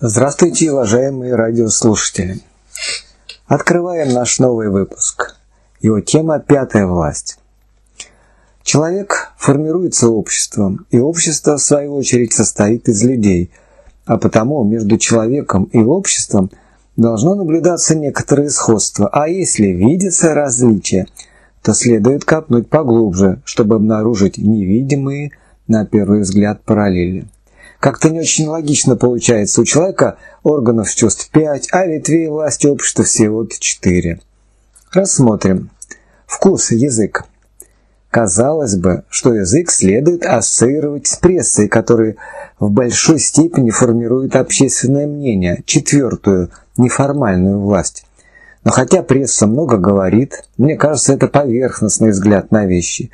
Здравствуйте, уважаемые радиослушатели! Открываем наш новый выпуск. Его тема «Пятая власть». Человек формируется обществом, и общество, в свою очередь, состоит из людей, а потому между человеком и обществом должно наблюдаться некоторое сходство, а если видится различие, то следует копнуть поглубже, чтобы обнаружить невидимые, на первый взгляд, параллели. Как-то не очень логично получается. У человека органов чувств 5, а ветвей власти общества всего 4. Рассмотрим. Вкус, язык. Казалось бы, что язык следует ассоциировать с прессой, которая в большой степени формирует общественное мнение, четвертую, неформальную власть. Но хотя пресса много говорит, мне кажется, это поверхностный взгляд на вещи.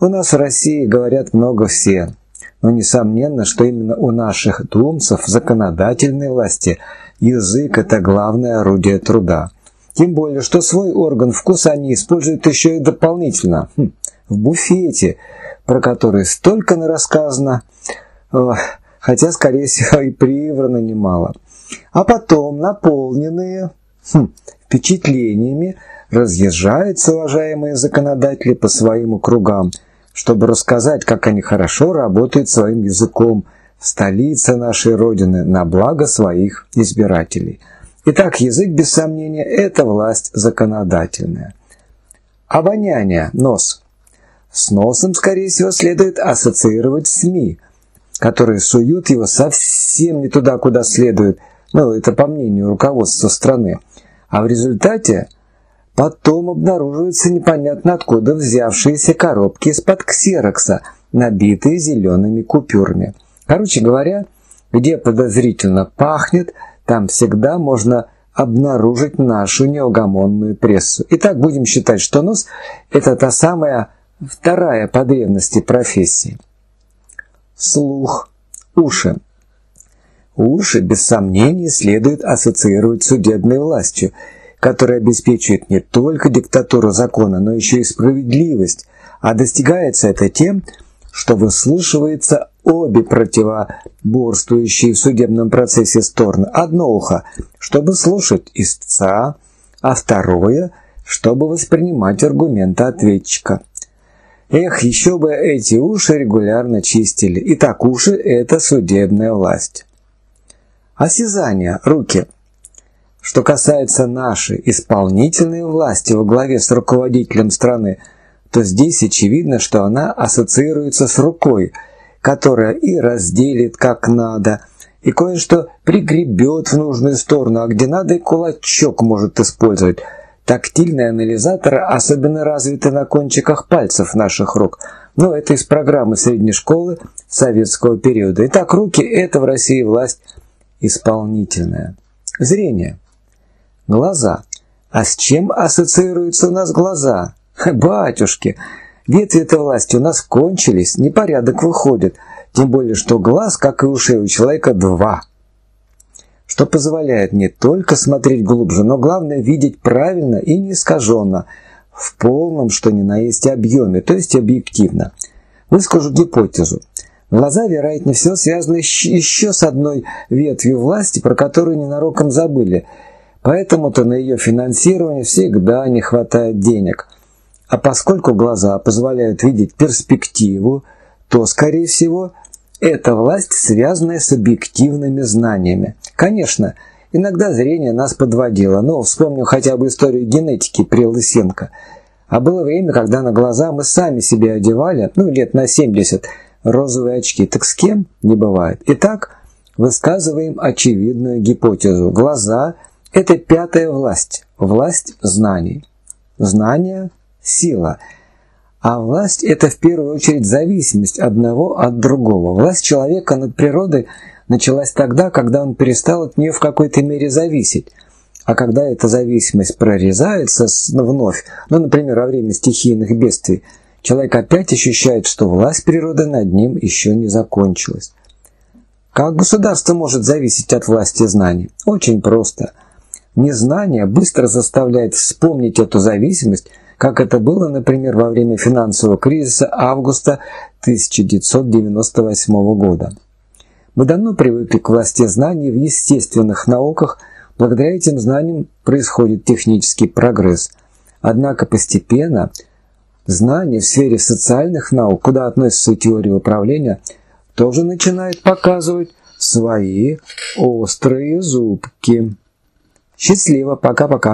У нас в России говорят много все, но несомненно, что именно у наших думцев законодательной власти язык – это главное орудие труда. Тем более, что свой орган вкуса они используют еще и дополнительно, хм, в буфете, про который столько нарассказано, хотя, скорее всего, и приврано немало. А потом, наполненные хм, впечатлениями, разъезжаются уважаемые законодатели по своим округам – чтобы рассказать, как они хорошо работают своим языком в столице нашей Родины на благо своих избирателей. Итак, язык, без сомнения, это власть законодательная. Обоняние, нос. С носом, скорее всего, следует ассоциировать СМИ, которые суют его совсем не туда, куда следует, ну, это по мнению руководства страны. А в результате Потом обнаруживаются непонятно откуда взявшиеся коробки из-под ксерокса, набитые зелеными купюрами. Короче говоря, где подозрительно пахнет, там всегда можно обнаружить нашу неугомонную прессу. Итак, будем считать, что нос – это та самая вторая по древности профессия. Слух, уши. Уши, без сомнения, следует ассоциировать с судебной властью – который обеспечивает не только диктатуру закона, но еще и справедливость, а достигается это тем, что выслушивается обе противоборствующие в судебном процессе стороны. Одно ухо, чтобы слушать истца, а второе, чтобы воспринимать аргументы ответчика. Эх, еще бы эти уши регулярно чистили. Итак, уши – это судебная власть. Осязание, руки – что касается нашей исполнительной власти во главе с руководителем страны, то здесь очевидно, что она ассоциируется с рукой, которая и разделит как надо, и кое-что пригребет в нужную сторону, а где надо и кулачок может использовать. Тактильные анализаторы особенно развиты на кончиках пальцев наших рук, но это из программы средней школы советского периода. Итак, руки – это в России власть исполнительная. Зрение – Глаза. А с чем ассоциируются у нас глаза? Батюшки, ветви этой власти у нас кончились, непорядок выходит. Тем более, что глаз, как и ушей у человека, два. Что позволяет не только смотреть глубже, но главное видеть правильно и не искаженно, в полном, что ни на есть объеме, то есть объективно. Выскажу гипотезу. Глаза, вероятнее всего, связаны еще с одной ветвью власти, про которую ненароком забыли – Поэтому-то на ее финансирование всегда не хватает денег. А поскольку глаза позволяют видеть перспективу, то, скорее всего, это власть, связанная с объективными знаниями. Конечно, иногда зрение нас подводило, но вспомним хотя бы историю генетики при Лысенко. А было время, когда на глаза мы сами себе одевали, ну, лет на 70, розовые очки. Так с кем? Не бывает. Итак, высказываем очевидную гипотезу. Глаза – это пятая власть, власть знаний. Знание – сила. А власть – это в первую очередь зависимость одного от другого. Власть человека над природой началась тогда, когда он перестал от нее в какой-то мере зависеть. А когда эта зависимость прорезается вновь, ну, например, во время стихийных бедствий, человек опять ощущает, что власть природы над ним еще не закончилась. Как государство может зависеть от власти знаний? Очень просто – Незнание быстро заставляет вспомнить эту зависимость, как это было, например, во время финансового кризиса августа 1998 года. Мы давно привыкли к власти знаний в естественных науках, благодаря этим знаниям происходит технический прогресс. Однако постепенно знания в сфере социальных наук, куда относится теория управления, тоже начинает показывать свои острые зубки. Счастливо, пока-пока.